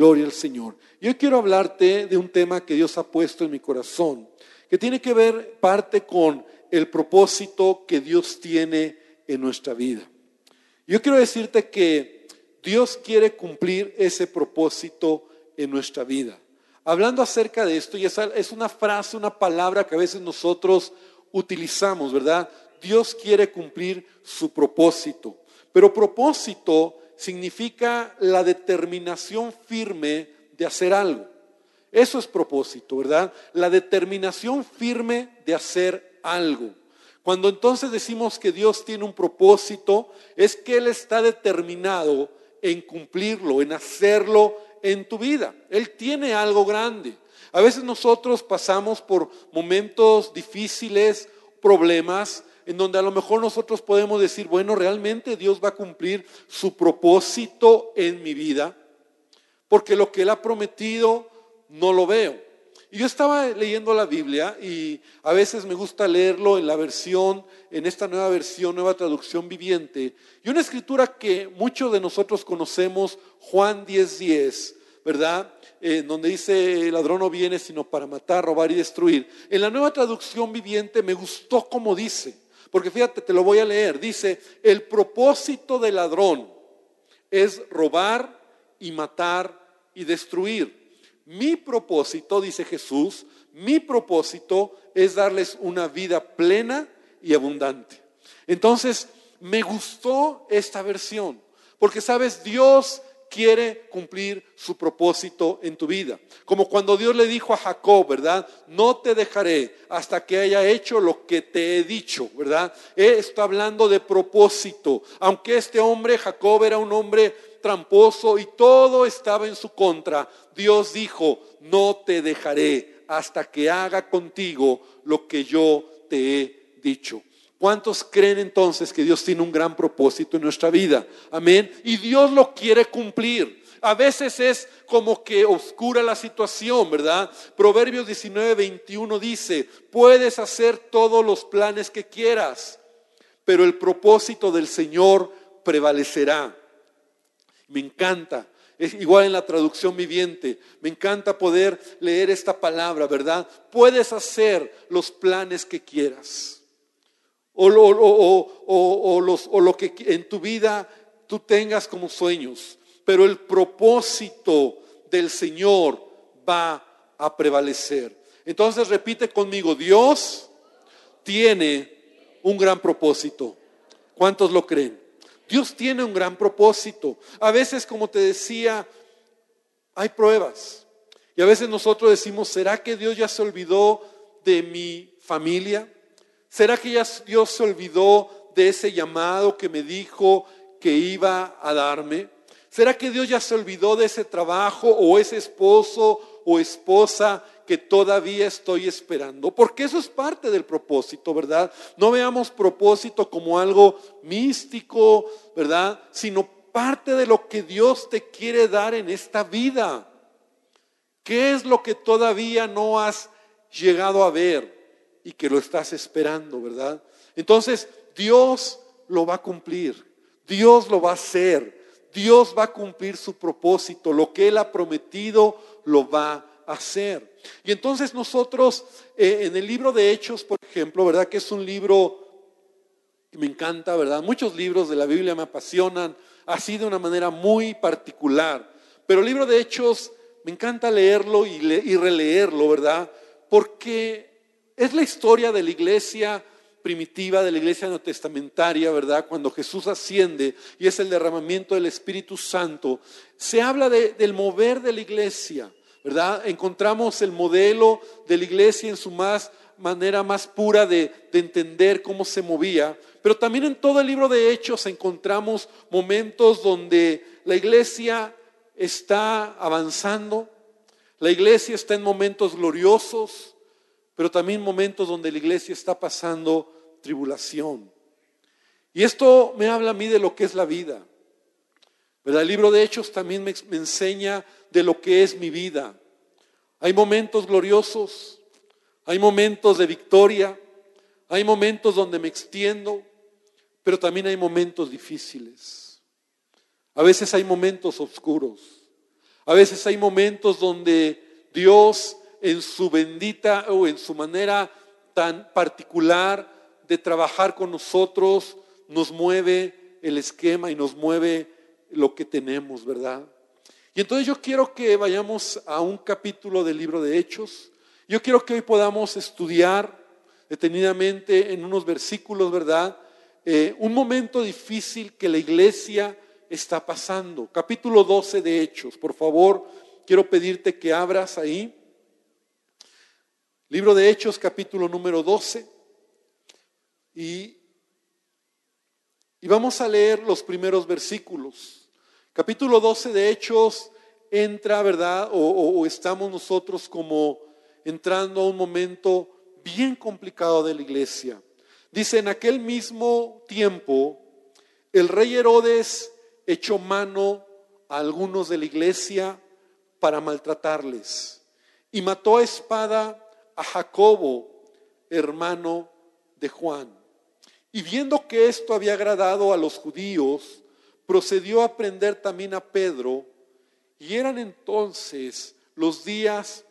Gloria al Señor. Yo quiero hablarte de un tema que Dios ha puesto en mi corazón, que tiene que ver parte con el propósito que Dios tiene en nuestra vida. Yo quiero decirte que Dios quiere cumplir ese propósito en nuestra vida. Hablando acerca de esto, y es una frase, una palabra que a veces nosotros utilizamos, ¿verdad? Dios quiere cumplir su propósito. Pero propósito significa la determinación firme de hacer algo. Eso es propósito, ¿verdad? La determinación firme de hacer algo. Cuando entonces decimos que Dios tiene un propósito, es que Él está determinado en cumplirlo, en hacerlo en tu vida. Él tiene algo grande. A veces nosotros pasamos por momentos difíciles, problemas, en donde a lo mejor nosotros podemos decir, bueno, realmente Dios va a cumplir su propósito en mi vida, porque lo que Él ha prometido no lo veo. Y yo estaba leyendo la Biblia y a veces me gusta leerlo en la versión, en esta nueva versión, nueva traducción viviente, y una escritura que muchos de nosotros conocemos, Juan 10:10, 10, ¿verdad? Eh, donde dice, el ladrón no viene sino para matar, robar y destruir. En la nueva traducción viviente me gustó como dice, porque fíjate, te lo voy a leer. Dice, el propósito del ladrón es robar y matar y destruir. Mi propósito, dice Jesús, mi propósito es darles una vida plena y abundante. Entonces, me gustó esta versión, porque sabes, Dios quiere cumplir su propósito en tu vida. Como cuando Dios le dijo a Jacob, ¿verdad? No te dejaré hasta que haya hecho lo que te he dicho, ¿verdad? está hablando de propósito. Aunque este hombre, Jacob, era un hombre tramposo y todo estaba en su contra, Dios dijo, no te dejaré hasta que haga contigo lo que yo te he dicho. ¿Cuántos creen entonces que Dios tiene un gran propósito en nuestra vida? Amén. Y Dios lo quiere cumplir. A veces es como que oscura la situación, ¿verdad? Proverbios 19, 21 dice, puedes hacer todos los planes que quieras, pero el propósito del Señor prevalecerá. Me encanta. Es igual en la traducción viviente. Me encanta poder leer esta palabra, ¿verdad? Puedes hacer los planes que quieras o, los, o lo que en tu vida tú tengas como sueños, pero el propósito del Señor va a prevalecer. Entonces repite conmigo, Dios tiene un gran propósito. ¿Cuántos lo creen? Dios tiene un gran propósito. A veces, como te decía, hay pruebas. Y a veces nosotros decimos, ¿será que Dios ya se olvidó de mi familia? ¿Será que ya Dios se olvidó de ese llamado que me dijo que iba a darme? ¿Será que Dios ya se olvidó de ese trabajo o ese esposo o esposa que todavía estoy esperando? Porque eso es parte del propósito, ¿verdad? No veamos propósito como algo místico, ¿verdad? Sino parte de lo que Dios te quiere dar en esta vida. ¿Qué es lo que todavía no has llegado a ver? Y que lo estás esperando, ¿verdad? Entonces, Dios lo va a cumplir, Dios lo va a hacer, Dios va a cumplir su propósito, lo que Él ha prometido lo va a hacer. Y entonces nosotros, eh, en el libro de Hechos, por ejemplo, ¿verdad? Que es un libro que me encanta, ¿verdad? Muchos libros de la Biblia me apasionan, así de una manera muy particular. Pero el libro de Hechos me encanta leerlo y, y releerlo, ¿verdad? Porque es la historia de la iglesia primitiva, de la iglesia neotestamentaria, ¿verdad? Cuando Jesús asciende y es el derramamiento del Espíritu Santo, se habla del mover de la iglesia, ¿verdad? Encontramos el modelo de la iglesia en su más manera más pura de, de entender cómo se movía, pero también en todo el libro de Hechos encontramos momentos donde la iglesia está avanzando, la iglesia está en momentos gloriosos, pero también momentos donde la iglesia está pasando tribulación. Y esto me habla a mí de lo que es la vida. El libro de Hechos también me, me enseña de lo que es mi vida. Hay momentos gloriosos, hay momentos de victoria, hay momentos donde me extiendo, pero también hay momentos difíciles. A veces hay momentos oscuros. A veces hay momentos donde Dios en su bendita o en su manera tan particular de trabajar con nosotros nos mueve el esquema y nos mueve lo que tenemos, ¿verdad? Y entonces yo quiero que vayamos a un capítulo del libro de Hechos. Yo quiero que hoy podamos estudiar detenidamente en unos versículos, ¿verdad? Eh, un momento difícil que la iglesia está pasando. Capítulo 12 de Hechos, por favor, quiero pedirte que abras ahí. Libro de Hechos, capítulo número 12. Y, y vamos a leer los primeros versículos. Capítulo 12 de Hechos entra, ¿verdad? o estamos nosotros como entrando a un momento bien complicado de la iglesia. Dice, en aquel mismo tiempo, el rey Herodes echó mano a algunos de la iglesia para maltratarles y mató a espada a Jacobo, hermano de Juan. Y viendo que esto había agradado a los judíos, procedió a prender también a Pedro, y eran entonces los días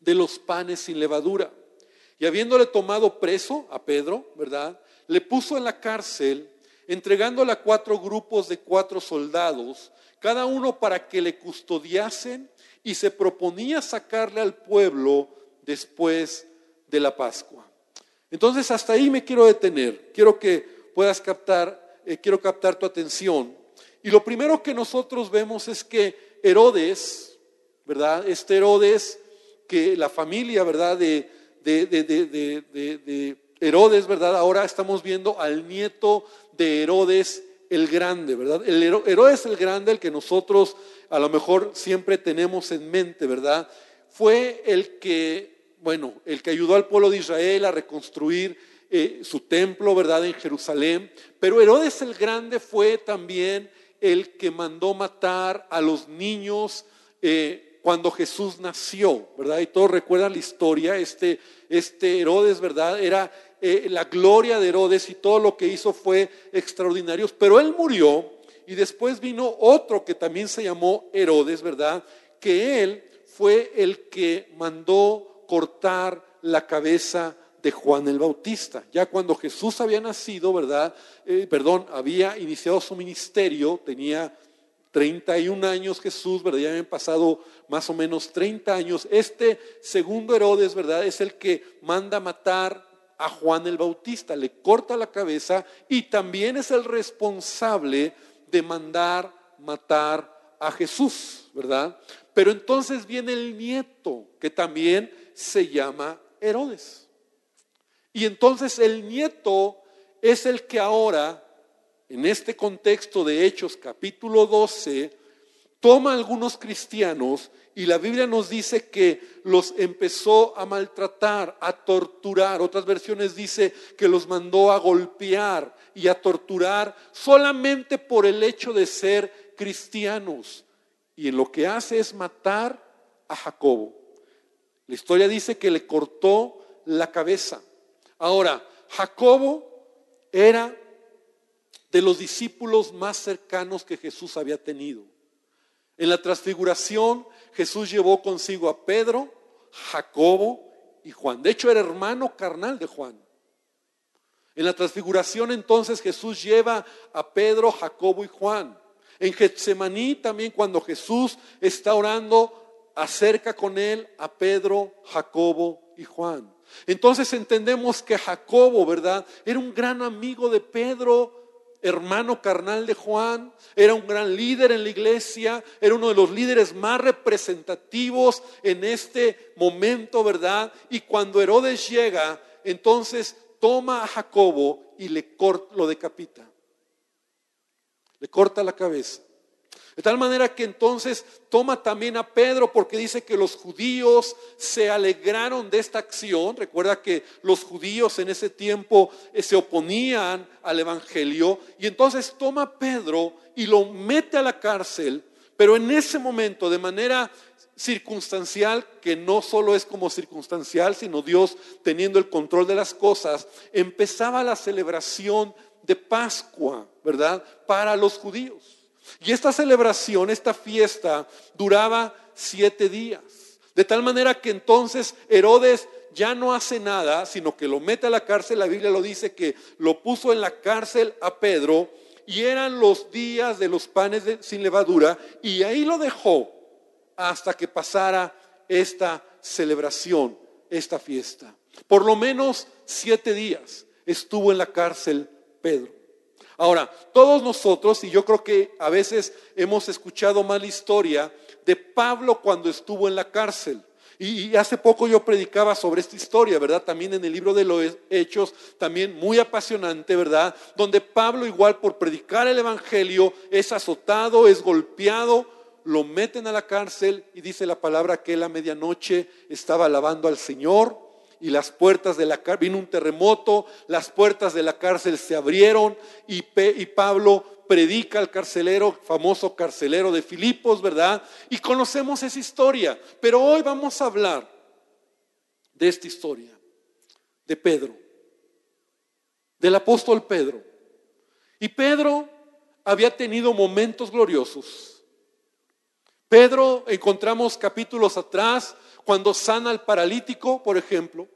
de los panes sin levadura. Y habiéndole tomado preso a Pedro, ¿verdad? Le puso en la cárcel, entregándole a cuatro grupos de cuatro soldados, cada uno para que le custodiasen y se proponía sacarle al pueblo después de la Pascua. Entonces hasta ahí me quiero detener. Quiero que puedas captar, eh, quiero captar tu atención. Y lo primero que nosotros vemos es que Herodes, ¿verdad? Este Herodes, que la familia, ¿verdad? De, de, Herodes, ¿verdad? Ahora estamos viendo al nieto de Herodes el Grande, ¿verdad? El Herodes el Grande, el que nosotros a lo mejor siempre tenemos en mente, ¿verdad? Fue el que, bueno, el que ayudó al pueblo de Israel a reconstruir eh, su templo, ¿verdad? En Jerusalén. Pero Herodes el Grande fue también el que mandó matar a los niños. Eh, cuando Jesús nació, ¿verdad? Y todos recuerdan la historia, este, este Herodes, ¿verdad? Era eh, la gloria de Herodes y todo lo que hizo fue extraordinario, pero él murió y después vino otro que también se llamó Herodes, ¿verdad? Que él fue el que mandó cortar la cabeza de Juan el Bautista. Ya cuando Jesús había nacido, ¿verdad? Eh, perdón, había iniciado su ministerio, tenía 31 años Jesús, ¿verdad? Ya habían pasado más o menos 30 años. Este segundo Herodes, ¿verdad? Es el que manda matar a Juan el Bautista, le corta la cabeza y también es el responsable de mandar matar a Jesús, ¿verdad? Pero entonces viene el nieto, que también se llama Herodes. Y entonces el nieto es el que ahora en este contexto de Hechos capítulo 12, toma a algunos cristianos y la Biblia nos dice que los empezó a maltratar, a torturar. Otras versiones dice que los mandó a golpear y a torturar solamente por el hecho de ser cristianos. Y en lo que hace es matar a Jacobo. La historia dice que le cortó la cabeza. Ahora, Jacobo era de los discípulos más cercanos que Jesús había tenido. En la transfiguración Jesús llevó consigo a Pedro, Jacobo y Juan. De hecho era hermano carnal de Juan. En la transfiguración entonces Jesús lleva a Pedro, Jacobo y Juan. En Getsemaní también cuando Jesús está orando, acerca con él a Pedro, Jacobo y Juan. Entonces entendemos que Jacobo, ¿verdad? Era un gran amigo de Pedro, hermano carnal de Juan, era un gran líder en la iglesia, era uno de los líderes más representativos en este momento, ¿verdad? Y cuando Herodes llega, entonces toma a Jacobo y le corta, lo decapita. Le corta la cabeza. De tal manera que entonces toma también a Pedro porque dice que los judíos se alegraron de esta acción. Recuerda que los judíos en ese tiempo eh, se oponían al Evangelio. Y entonces toma a Pedro y lo mete a la cárcel. Pero en ese momento, de manera circunstancial, que no solo es como circunstancial, sino Dios teniendo el control de las cosas, empezaba la celebración de Pascua, ¿verdad? Para los judíos. Y esta celebración, esta fiesta, duraba siete días. De tal manera que entonces Herodes ya no hace nada, sino que lo mete a la cárcel. La Biblia lo dice que lo puso en la cárcel a Pedro y eran los días de los panes sin levadura y ahí lo dejó hasta que pasara esta celebración, esta fiesta. Por lo menos siete días estuvo en la cárcel Pedro. Ahora, todos nosotros, y yo creo que a veces hemos escuchado mal historia de Pablo cuando estuvo en la cárcel. Y, hace poco yo predicaba sobre esta historia, ¿verdad? También en el libro de los Hechos, también muy apasionante, ¿verdad? Donde Pablo igual por predicar el Evangelio es azotado, es golpeado, lo meten a la cárcel y dice la palabra que él a medianoche estaba alabando al Señor y las puertas de la cárcel, vino un terremoto, las puertas de la cárcel se abrieron y, y Pablo predica al carcelero, famoso carcelero de Filipos, ¿verdad? Y conocemos esa historia. Pero hoy vamos a hablar de esta historia, de Pedro, del apóstol Pedro. Y Pedro había tenido momentos gloriosos. Pedro, encontramos capítulos atrás, cuando sana al paralítico, por ejemplo,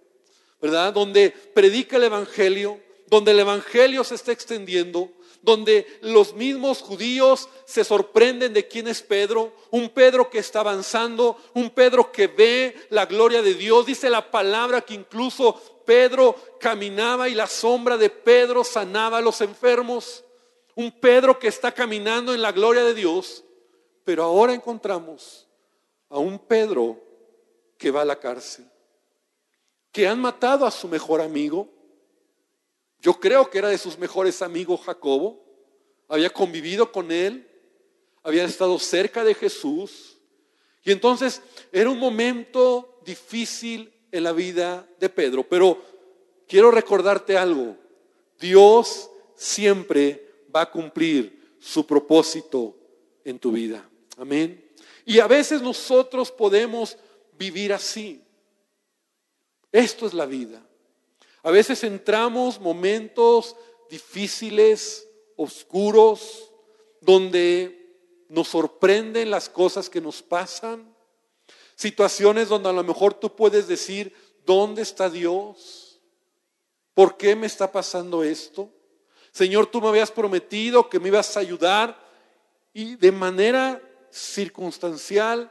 ¿verdad? Donde predica el Evangelio, donde el Evangelio se está extendiendo, donde los mismos judíos se sorprenden de quién es Pedro, un Pedro que está avanzando, un Pedro que ve la gloria de Dios. Dice la palabra que incluso Pedro caminaba y la sombra de Pedro sanaba a los enfermos. Un Pedro que está caminando en la gloria de Dios. Pero ahora encontramos a un Pedro que va a la cárcel, que han matado a su mejor amigo, yo creo que era de sus mejores amigos Jacobo, había convivido con él, había estado cerca de Jesús. Y entonces era un momento difícil en la vida de Pedro. Pero quiero recordarte algo, Dios siempre va a cumplir su propósito en tu vida. Amén. Y a veces nosotros podemos vivir así. Esto es la vida. A veces entramos momentos difíciles, oscuros, donde nos sorprenden las cosas que nos pasan. Situaciones donde a lo mejor tú puedes decir, ¿dónde está Dios? ¿Por qué me está pasando esto? Señor, tú me habías prometido que me ibas a ayudar y de manera circunstancial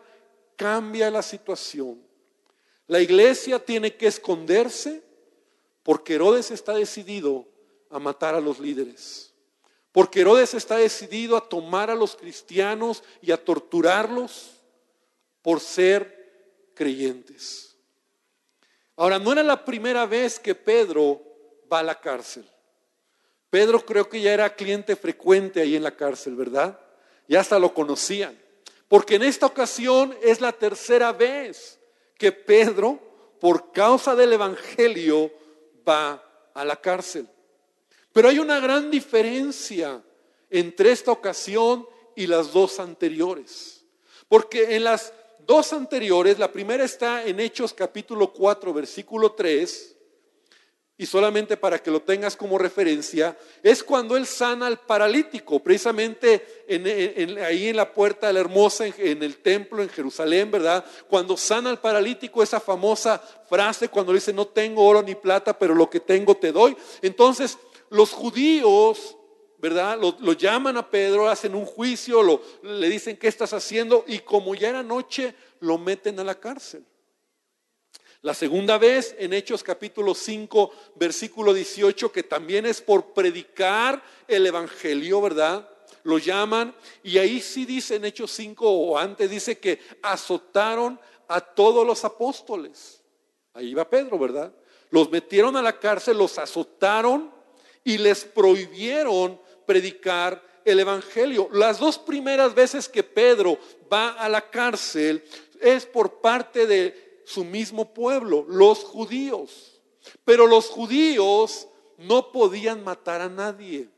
cambia la situación. La iglesia tiene que esconderse porque Herodes está decidido a matar a los líderes. Porque Herodes está decidido a tomar a los cristianos y a torturarlos por ser creyentes. Ahora, no era la primera vez que Pedro va a la cárcel. Pedro creo que ya era cliente frecuente ahí en la cárcel, ¿verdad? Ya hasta lo conocían. Porque en esta ocasión es la tercera vez que Pedro, por causa del Evangelio, va a la cárcel. Pero hay una gran diferencia entre esta ocasión y las dos anteriores. Porque en las dos anteriores, la primera está en Hechos capítulo 4, versículo 3, y solamente para que lo tengas como referencia, es cuando él sana al paralítico, precisamente ahí en la puerta de la hermosa, en, el templo en Jerusalén, ¿verdad? Cuando sana al paralítico, esa famosa frase cuando dice, no tengo oro ni plata, pero lo que tengo te doy. Entonces, los judíos, ¿verdad? Lo, llaman a Pedro, hacen un juicio, lo, le dicen, ¿qué estás haciendo? Y como ya era noche, lo meten a la cárcel. La segunda vez en Hechos capítulo 5, versículo 18, que también es por predicar el Evangelio, ¿verdad? Lo llaman y ahí sí dice en Hechos 5 o antes dice que azotaron a todos los apóstoles. Ahí va Pedro, ¿verdad? Los metieron a la cárcel, los azotaron y les prohibieron predicar el Evangelio. Las dos primeras veces que Pedro va a la cárcel es por parte de su mismo pueblo, los judíos. Pero los judíos no podían matar a nadie.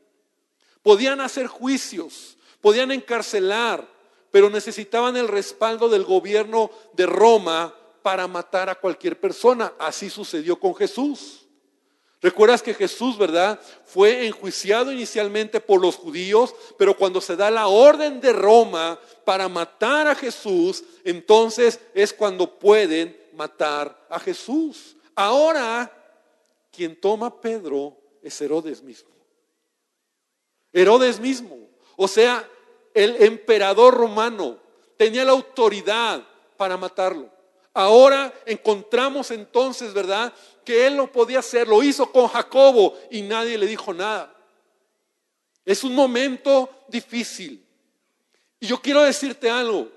Podían hacer juicios, podían encarcelar, pero necesitaban el respaldo del gobierno de Roma para matar a cualquier persona. Así sucedió con Jesús. Recuerdas que Jesús, ¿verdad? Fue enjuiciado inicialmente por los judíos, pero cuando se da la orden de Roma para matar a Jesús, entonces es cuando pueden matar a Jesús. Ahora, quien toma Pedro es Herodes mismo. Herodes mismo. O sea, el emperador romano tenía la autoridad para matarlo. Ahora encontramos entonces, ¿verdad? Que él lo podía hacer, lo hizo con Jacobo y nadie le dijo nada. Es un momento difícil. Y yo quiero decirte algo,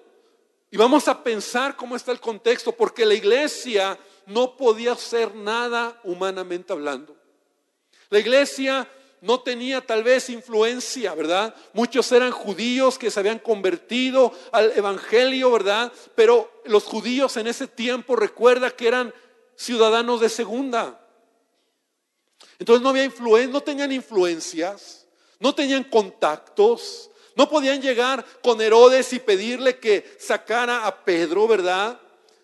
y vamos a pensar cómo está el contexto, porque la iglesia no podía hacer nada humanamente hablando. La iglesia no tenía tal vez influencia, ¿verdad? Muchos eran judíos que se habían convertido al Evangelio, ¿verdad? Pero los judíos en ese tiempo recuerda que eran ciudadanos de segunda. Entonces no había influencia, no tenían influencias, no tenían contactos, no podían llegar con Herodes y pedirle que sacara a Pedro, ¿verdad?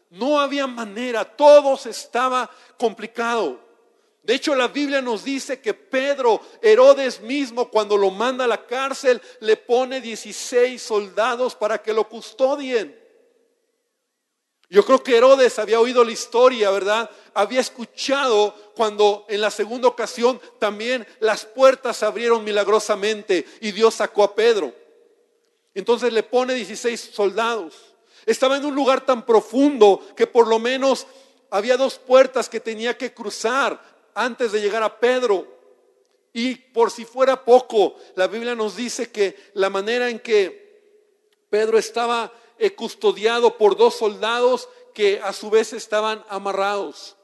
No había manera, todo estaba complicado. De hecho, la Biblia nos dice que Pedro, Herodes mismo, cuando lo manda a la cárcel, le pone 16 soldados para que lo custodien. Yo creo que Herodes había oído la historia, ¿verdad? Había escuchado cuando en la segunda ocasión también las puertas se abrieron milagrosamente y Dios sacó a Pedro. Entonces le pone 16 soldados. Estaba en un lugar tan profundo que por lo menos había dos puertas que tenía que cruzar antes de llegar a Pedro. Y por si fuera poco, la Biblia nos dice que la manera en que Pedro estaba eh, custodiado por dos soldados que a su vez estaban amarrados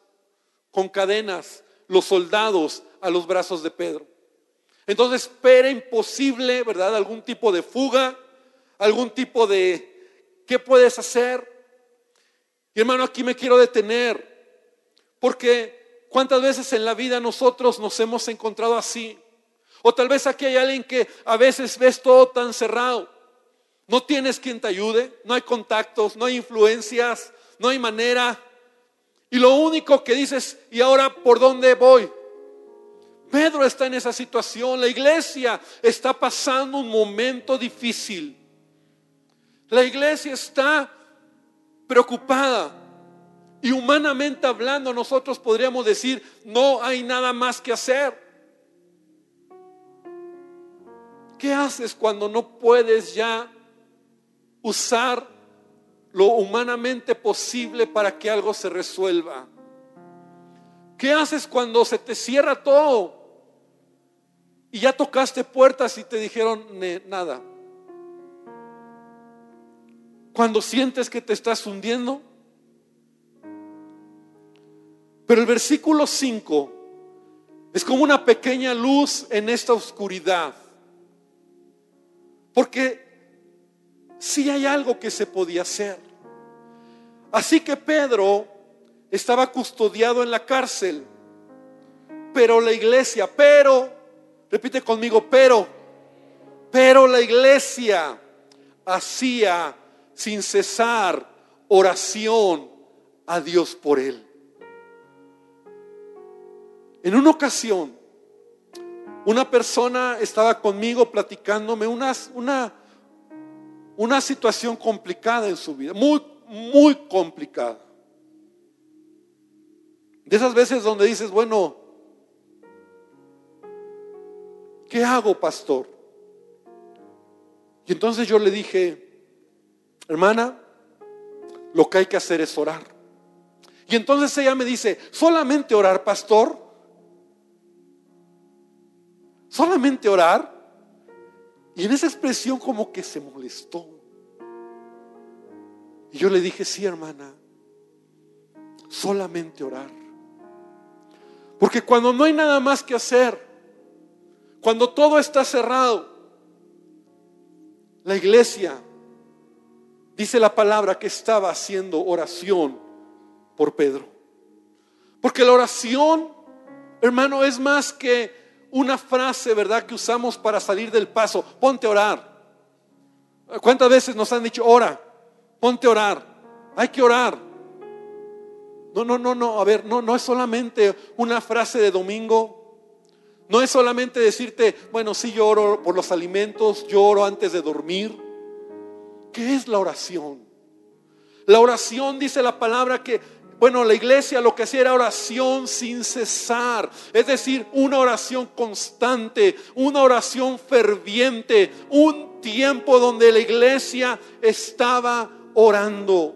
con cadenas, los soldados a los brazos de Pedro. Entonces, era imposible, ¿verdad? Algún tipo de fuga, algún tipo de, ¿qué puedes hacer? Y hermano, aquí me quiero detener, porque ¿Cuántas veces en la vida nosotros nos hemos encontrado así? O tal vez aquí hay alguien que a veces ves todo tan cerrado. No tienes quien te ayude, no hay contactos, no hay influencias, no hay manera. Y lo único que dices, ¿y ahora por dónde voy? Pedro está en esa situación, la iglesia está pasando un momento difícil. La iglesia está preocupada. Y humanamente hablando, nosotros podríamos decir, no hay nada más que hacer. ¿Qué haces cuando no puedes ya usar lo humanamente posible para que algo se resuelva? ¿Qué haces cuando se te cierra todo? Y ya tocaste puertas y te dijeron nada. Cuando sientes que te estás hundiendo, pero el versículo 5 es como una pequeña luz en esta oscuridad. Porque sí hay algo que se podía hacer. Así que Pedro estaba custodiado en la cárcel. Pero la iglesia, pero, repite conmigo, pero, pero la iglesia hacía sin cesar oración a Dios por él. En una ocasión, una persona estaba conmigo platicándome una, una, una situación complicada en su vida, muy, muy complicada. De esas veces donde dices, bueno, ¿qué hago, pastor? Y entonces yo le dije, hermana, lo que hay que hacer es orar. Y entonces ella me dice, ¿solamente orar, pastor? solamente orar. Y en esa expresión como que se molestó. Y yo le dije, sí, hermana, solamente orar. Porque cuando no hay nada más que hacer, cuando todo está cerrado, la iglesia, dice la palabra, que estaba haciendo oración por Pedro. Porque la oración, hermano, es más que una frase, ¿verdad?, que usamos para salir del paso. Ponte a orar. ¿Cuántas veces nos han dicho, ora? Ponte a orar. Hay que orar. No, no, no, no, a ver, no, no es solamente una frase de domingo. No es solamente decirte, bueno, sí lloro por los alimentos, lloro antes de dormir. ¿Qué es la oración? La oración dice la palabra que bueno, la iglesia lo que hacía era oración sin cesar, es decir, una oración constante, una oración ferviente, un tiempo donde la iglesia estaba orando.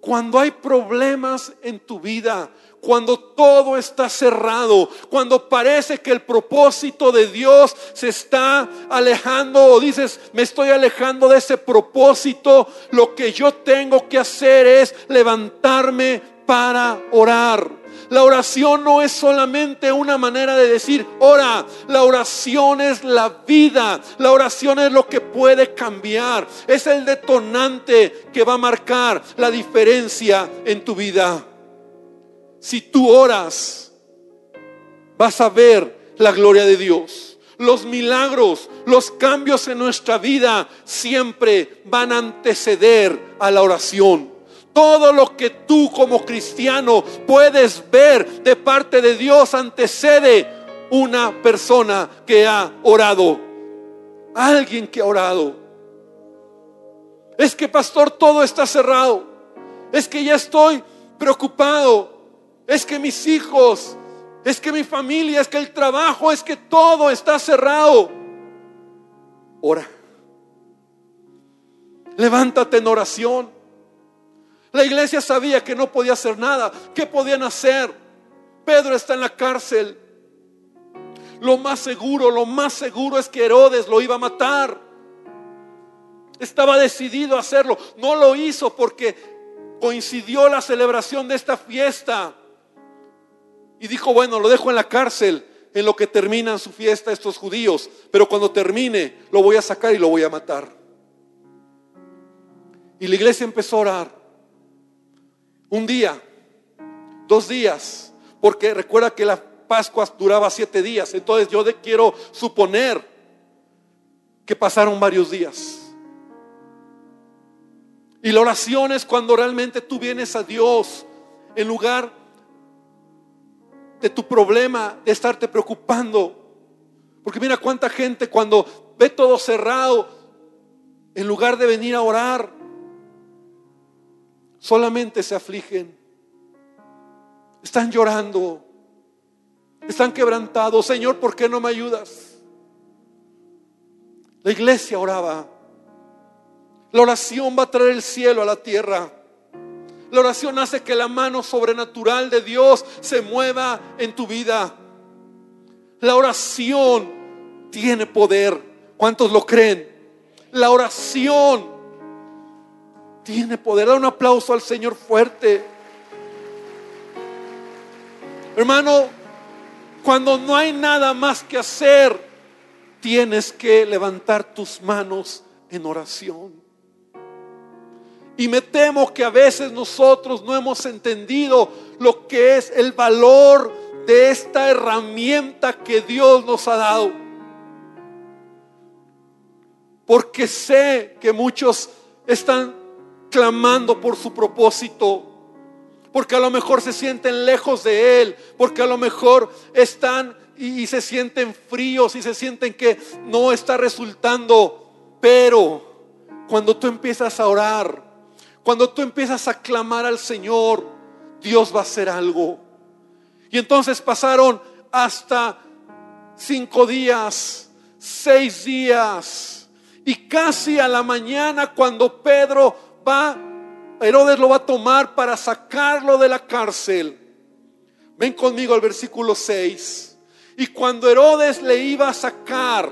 Cuando hay problemas en tu vida, cuando todo está cerrado, cuando parece que el propósito de Dios se está alejando o dices, me estoy alejando de ese propósito, lo que yo tengo que hacer es levantarme para orar. La oración no es solamente una manera de decir, ora, la oración es la vida, la oración es lo que puede cambiar, es el detonante que va a marcar la diferencia en tu vida. Si tú oras, vas a ver la gloria de Dios. Los milagros, los cambios en nuestra vida siempre van a anteceder a la oración. Todo lo que tú como cristiano puedes ver de parte de Dios antecede una persona que ha orado. Alguien que ha orado. Es que pastor, todo está cerrado. Es que ya estoy preocupado es que mis hijos, es que mi familia, es que el trabajo, es que todo está cerrado. Ora. Levántate en oración. La iglesia sabía que no podía hacer nada. ¿Qué podían hacer? Pedro está en la cárcel. Lo más seguro, lo más seguro es que Herodes lo iba a matar. Estaba decidido a hacerlo. No lo hizo porque coincidió la celebración de esta fiesta y dijo, bueno, lo dejo en la cárcel en lo que terminan su fiesta estos judíos, pero cuando termine lo voy a sacar y lo voy a matar. Y la iglesia empezó a orar. Un día, dos días, porque recuerda que la Pascua duraba siete días, entonces yo quiero suponer que pasaron varios días. Y la oración es cuando realmente tú vienes a Dios en lugar de tu problema, de estarte preocupando. Porque mira cuánta gente cuando ve todo cerrado, en lugar de venir a orar, solamente se afligen. Están llorando. Están quebrantados. Señor, ¿por qué no me ayudas? La iglesia oraba. La oración va a traer el cielo a la tierra. La oración hace que la mano sobrenatural de Dios se mueva en tu vida. La oración tiene poder. ¿Cuántos lo creen? La oración tiene poder. Da un aplauso al Señor fuerte. Hermano, cuando no hay nada más que hacer, tienes que levantar tus manos en oración. Y me temo que a veces nosotros no hemos entendido lo que es el valor de esta herramienta que Dios nos ha dado. Porque sé que muchos están clamando por su propósito. Porque a lo mejor se sienten lejos de Él. Porque a lo mejor están y, se sienten fríos y se sienten que no está resultando. Pero cuando tú empiezas a orar, cuando tú empiezas a clamar al Señor, Dios va a hacer algo. Y entonces pasaron hasta cinco días, seis días, y casi a la mañana cuando Pedro va, Herodes lo va a tomar para sacarlo de la cárcel. Ven conmigo al versículo 6. Y cuando Herodes le iba a sacar,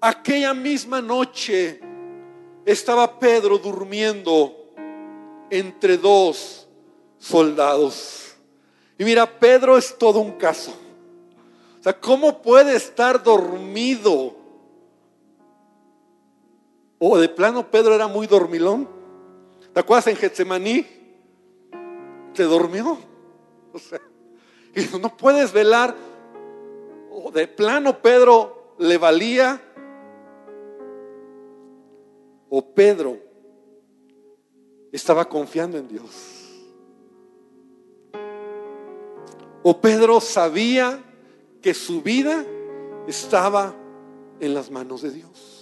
aquella misma noche, estaba Pedro durmiendo entre dos soldados. Y mira, Pedro es todo un caso. O sea, ¿cómo puede estar dormido? O de plano Pedro era muy dormilón. ¿Te acuerdas en Getsemaní? ¿Te durmió? O sea, y no puedes velar. O de plano Pedro le valía o Pedro estaba confiando en Dios. O Pedro sabía que su vida estaba en las manos de Dios.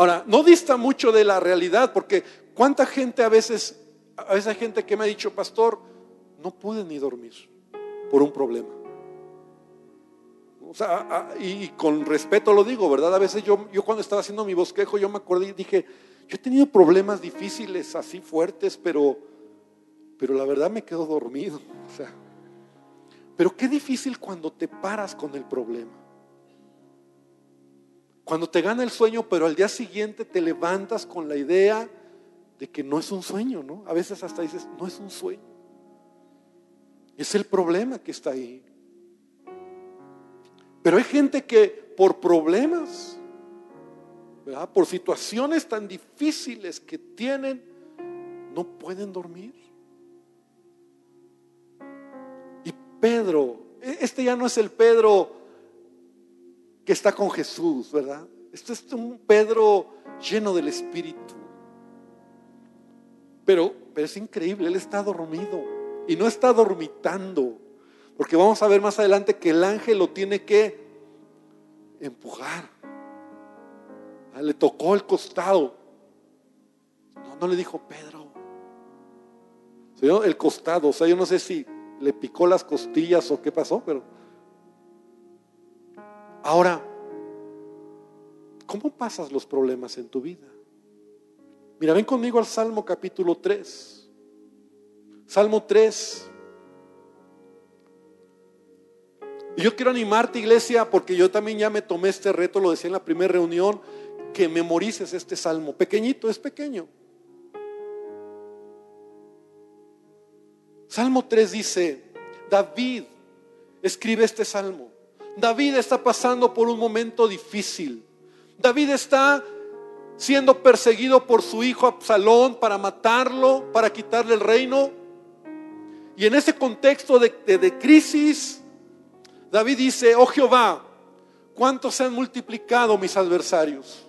Ahora, no dista mucho de la realidad, porque cuánta gente a veces, a hay gente que me ha dicho, pastor, no pude ni dormir por un problema. O sea, y con respeto lo digo, ¿verdad? A veces yo, yo cuando estaba haciendo mi bosquejo, yo me acordé y dije, yo he tenido problemas difíciles, así fuertes, pero, pero la verdad me quedo dormido. O sea, pero qué difícil cuando te paras con el problema. Cuando te gana el sueño, pero al día siguiente te levantas con la idea de que no es un sueño, ¿no? A veces hasta dices, no es un sueño. Es el problema que está ahí. Pero hay gente que por problemas, por situaciones tan difíciles que tienen, no pueden dormir. Y Pedro, e-, este ya no es el Pedro está con Jesús, ¿verdad? Este es un Pedro lleno del Espíritu. Pero, pero es increíble, él está dormido y no está dormitando. Porque vamos a ver más adelante que el ángel lo tiene que empujar. Ah, le tocó el costado. No, no le dijo Pedro. El costado. O sea, yo no sé si le picó las costillas o qué pasó, pero. Ahora, ¿cómo pasas los problemas en tu vida? Mira, ven conmigo al Salmo capítulo 3. Salmo 3. Y yo quiero animarte, iglesia, porque yo también ya me tomé este reto, lo decía en la primera reunión, que memorices este salmo. Pequeñito, es pequeño. Salmo 3 dice, David escribe este salmo. David está pasando por un momento difícil. David está siendo perseguido por su hijo Absalón para matarlo, para quitarle el reino. Y en ese contexto de, crisis, David dice, oh Jehová, ¿cuántos se han multiplicado mis adversarios?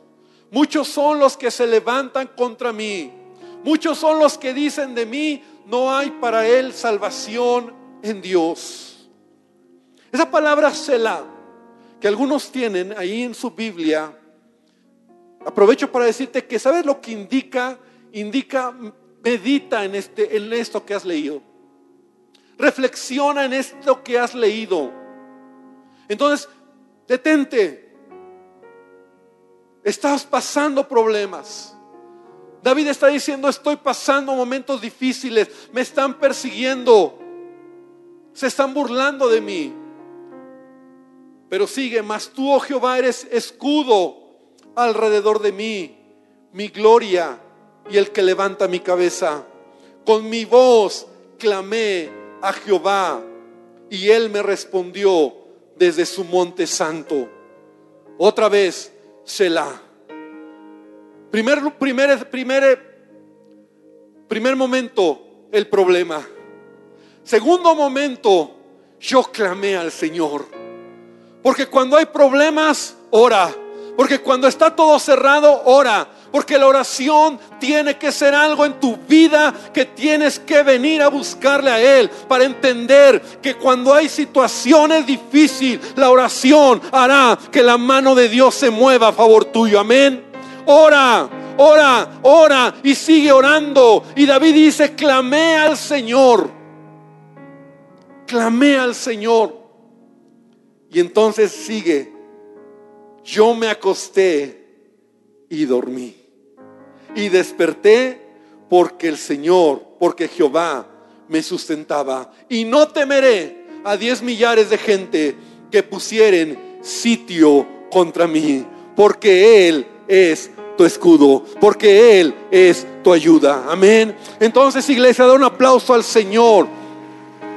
Muchos son los que se levantan contra mí. Muchos son los que dicen de mí, no hay para él salvación en Dios. Esa palabra Selah, que algunos tienen ahí en su Biblia, aprovecho para decirte que sabes lo que indica, indica medita en este en esto que has leído. Reflexiona en esto que has leído. Entonces, detente, Estás pasando problemas. David está diciendo, estoy pasando momentos difíciles, me están persiguiendo, se están burlando de mí. Pero sigue, mas tú, oh Jehová, eres escudo alrededor de mí, mi gloria y el que levanta mi cabeza. Con mi voz clamé a Jehová y él me respondió desde su monte santo. Otra vez, Selah. Primer, primer, primer, primer momento, el problema. Segundo momento, yo clamé al Señor. Porque cuando hay problemas, ora. Porque cuando está todo cerrado, ora. Porque la oración tiene que ser algo en tu vida que tienes que venir a buscarle a Él para entender que cuando hay situaciones difíciles, la oración hará que la mano de Dios se mueva a favor tuyo. Amén. Ora, ora, ora y sigue orando. Y David dice, clamé al Señor. Clamé al Señor. Y entonces sigue. Yo me acosté y dormí. Y desperté porque el Señor, porque Jehová me sustentaba. Y no temeré a diez millares de gente que pusieren sitio contra mí, porque Él es tu escudo, porque Él es tu ayuda. Amén. Entonces, iglesia, da un aplauso al Señor.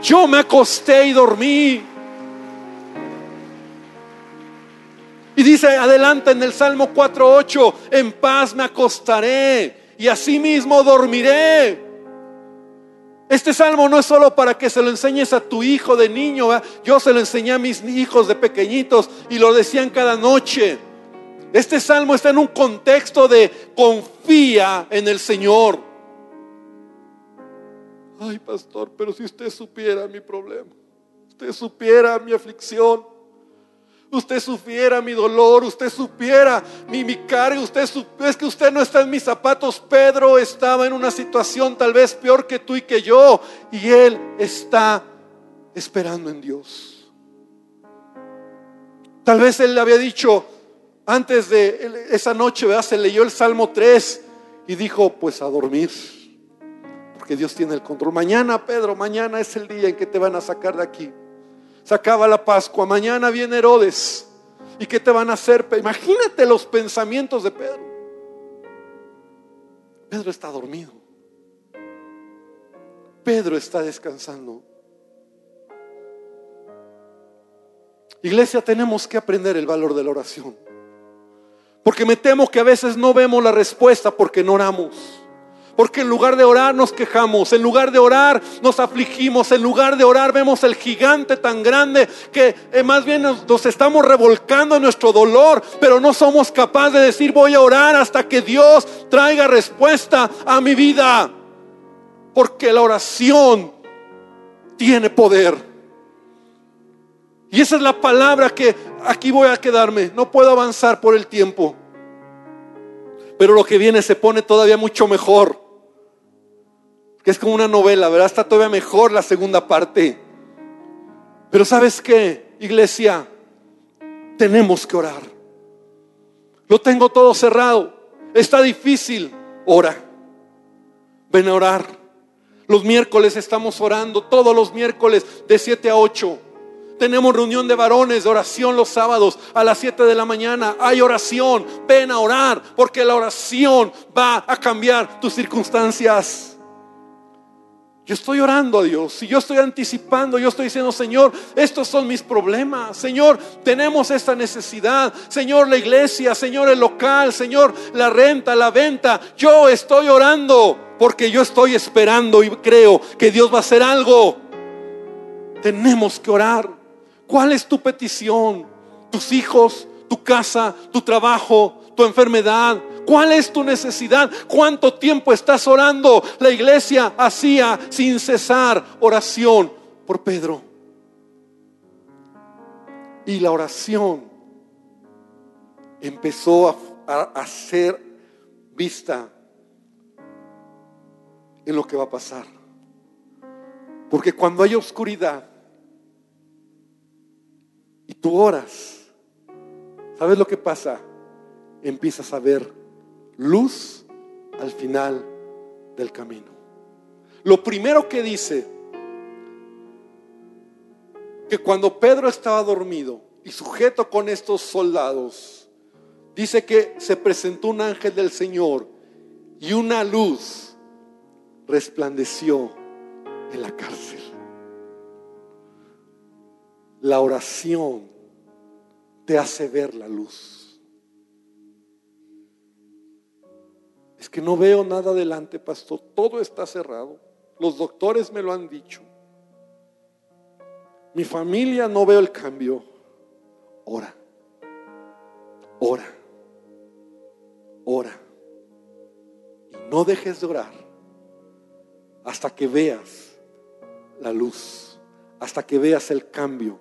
Yo me acosté y dormí. Y dice adelante en el Salmo 4.8, en paz me acostaré y asimismo dormiré. Este salmo no es solo para que se lo enseñes a tu hijo de niño, yo se lo enseñé a mis hijos de pequeñitos y lo decían cada noche. Este salmo está en un contexto de confía en el Señor. Ay, pastor, pero si usted supiera mi problema, usted supiera mi aflicción, usted supiera mi dolor, usted supiera mi, mi carga, usted es que usted no está en mis zapatos. Pedro estaba en una situación tal vez peor que tú y que yo, y él está esperando en Dios. Tal vez él le había dicho antes de esa noche, ¿verdad? se leyó el Salmo 3 y dijo, pues a dormir, porque Dios tiene el control. Mañana, Pedro, mañana es el día en que te van a sacar de aquí se acaba la Pascua, mañana viene Herodes. ¿Y qué te van a hacer? Imagínate los pensamientos de Pedro. Pedro está dormido. Pedro está descansando. Iglesia, tenemos que aprender el valor de la oración. Porque me temo que a veces no vemos la respuesta porque no oramos. Porque en lugar de orar nos quejamos, en lugar de orar nos afligimos, en lugar de orar vemos el gigante tan grande que eh, más bien nos, estamos revolcando en nuestro dolor, pero no somos capaces de decir voy a orar hasta que Dios traiga respuesta a mi vida. Porque la oración tiene poder. Y esa es la palabra que aquí voy a quedarme. No puedo avanzar por el tiempo. Pero lo que viene se pone todavía mucho mejor que es como una novela, ¿verdad? Está todavía mejor la segunda parte. Pero ¿sabes qué, iglesia? Tenemos que orar. Lo tengo todo cerrado. Está difícil. Ora. Ven a orar. Los miércoles estamos orando, todos los miércoles de 7 a 8. Tenemos reunión de varones de oración los sábados a las 7 de la mañana. Hay oración. Ven a orar porque la oración va a cambiar tus circunstancias. Yo estoy orando a Dios, si yo estoy anticipando, yo estoy diciendo, Señor, estos son mis problemas, Señor, tenemos esta necesidad, Señor, la iglesia, Señor, el local, Señor, la renta, la venta, yo estoy orando porque yo estoy esperando y creo que Dios va a hacer algo. Tenemos que orar. ¿Cuál es tu petición? ¿Tus hijos? ¿Tu casa? ¿Tu trabajo? ¿Tu enfermedad? ¿Cuál es tu necesidad? ¿Cuánto tiempo estás orando? La iglesia hacía sin cesar oración por Pedro. Y la oración empezó a, ser vista en lo que va a pasar. Porque cuando hay oscuridad y tú oras, ¿sabes lo que pasa? Empiezas a ver luz al final del camino. Lo primero que dice, que cuando Pedro estaba dormido y sujeto con estos soldados, dice que se presentó un ángel del Señor y una luz resplandeció en la cárcel. La oración te hace ver la luz. Es que no veo nada adelante, pastor. Todo está cerrado. Los doctores me lo han dicho. Mi familia no veo el cambio. Ora. Ora. Ora. Y no dejes de orar hasta que veas la luz, hasta que veas el cambio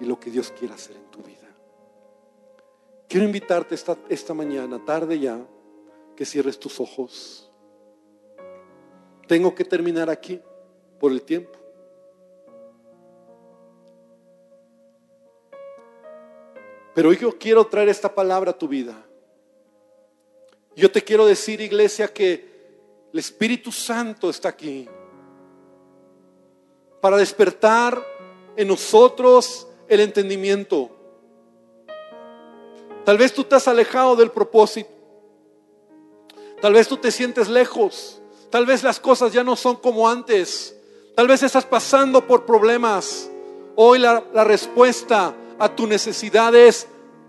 y lo que Dios quiere hacer en tu vida. Quiero invitarte esta, esta mañana, tarde ya, que cierres tus ojos. Tengo que terminar aquí por el tiempo. Pero yo quiero traer esta palabra a tu vida. Yo te quiero decir, iglesia, que el Espíritu Santo está aquí para despertar en nosotros el entendimiento. Tal vez tú te has alejado del propósito. Tal vez tú te sientes lejos. Tal vez las cosas ya no son como antes. Tal vez estás pasando por problemas. Hoy la, respuesta a tu necesidad es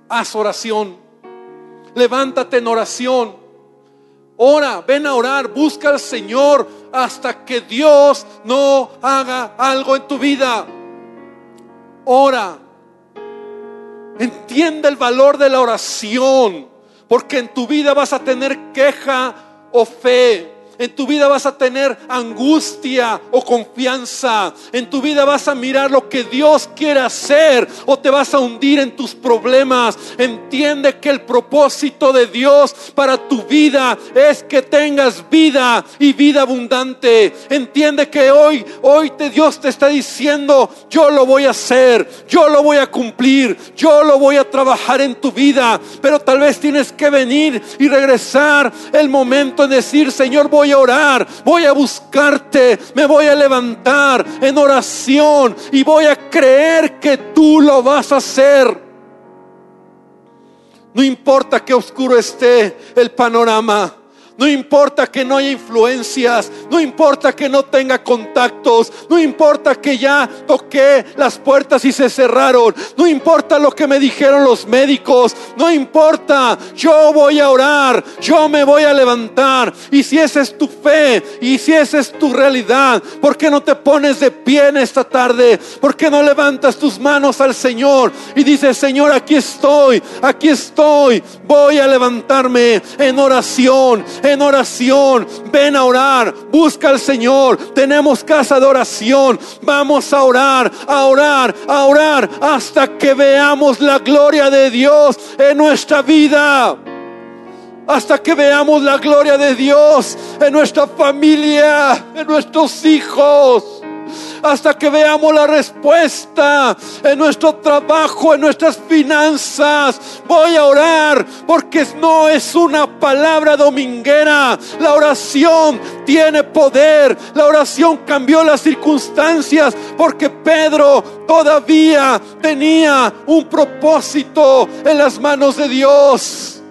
haz oración. Levántate en oración. Ora, ven a orar, busca al Señor hasta que Dios no haga algo en tu vida. Ora. Entiende el valor de la oración, porque en tu vida vas a tener queja o fe. En tu vida vas a tener angustia o confianza. En tu vida vas a mirar lo que Dios quiere hacer o te vas a hundir en tus problemas. Entiende que el propósito de Dios para tu vida es que tengas vida y vida abundante. Entiende que hoy, hoy te, Dios te está diciendo, yo lo voy a hacer, yo lo voy a cumplir, yo lo voy a trabajar en tu vida. Pero tal vez tienes que venir y regresar el momento de decir, Señor, voy a orar, voy a buscarte, me voy a levantar en oración y voy a creer que tú lo vas a hacer. No importa que oscuro esté el panorama. No importa que no haya influencias, no importa que no tenga contactos, no importa que ya toqué las puertas y se cerraron, no importa lo que me dijeron los médicos, no importa, yo voy a orar, yo me voy a levantar. Y si esa es tu fe y si esa es tu realidad, ¿por qué no te pones de pie en esta tarde? ¿Por qué no levantas tus manos al Señor y dices, Señor, aquí estoy, aquí estoy, voy a levantarme en oración? En oración. Ven a orar, busca al Señor. Tenemos casa de oración. Vamos a orar, a orar, a orar hasta que veamos la gloria de Dios en nuestra vida. Hasta que veamos la gloria de Dios en nuestra familia, en nuestros hijos hasta que veamos la respuesta en nuestro trabajo, en nuestras finanzas. Voy a orar porque no es una palabra dominguera. La oración tiene poder. La oración cambió las circunstancias porque Pedro todavía tenía un propósito en las manos de Dios.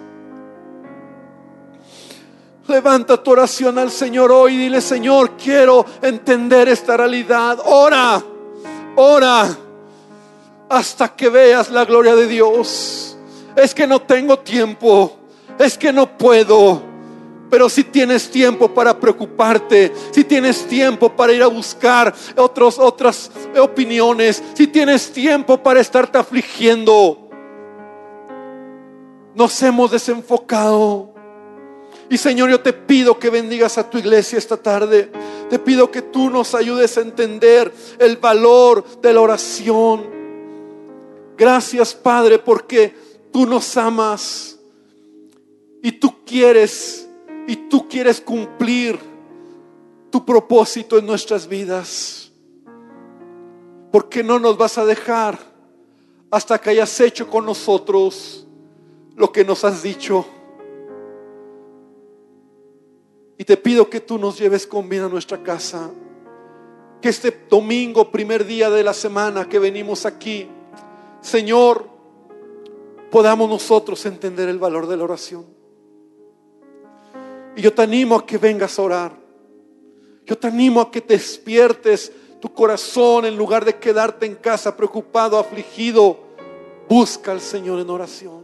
Levanta tu oración al Señor hoy dile, Señor, quiero entender esta realidad. Ora, ora hasta que veas la gloria de Dios. Es que no tengo tiempo, es que no puedo. Pero si tienes tiempo para preocuparte, si tienes tiempo para ir a buscar otros, otras opiniones, si tienes tiempo para estarte afligiendo, nos hemos desenfocado y Señor, yo te pido que bendigas a tu iglesia esta tarde. Te pido que tú nos ayudes a entender el valor de la oración. Gracias, Padre, porque tú nos amas y tú quieres y tú quieres cumplir tu propósito en nuestras vidas. Porque no nos vas a dejar hasta que hayas hecho con nosotros lo que nos has dicho. Y te pido que tú nos lleves con bien a nuestra casa. Que este domingo, primer día de la semana que venimos aquí, Señor, podamos nosotros entender el valor de la oración. Y yo te animo a que vengas a orar. Yo te animo a que te despiertes tu corazón en lugar de quedarte en casa preocupado, afligido. Busca al Señor en oración.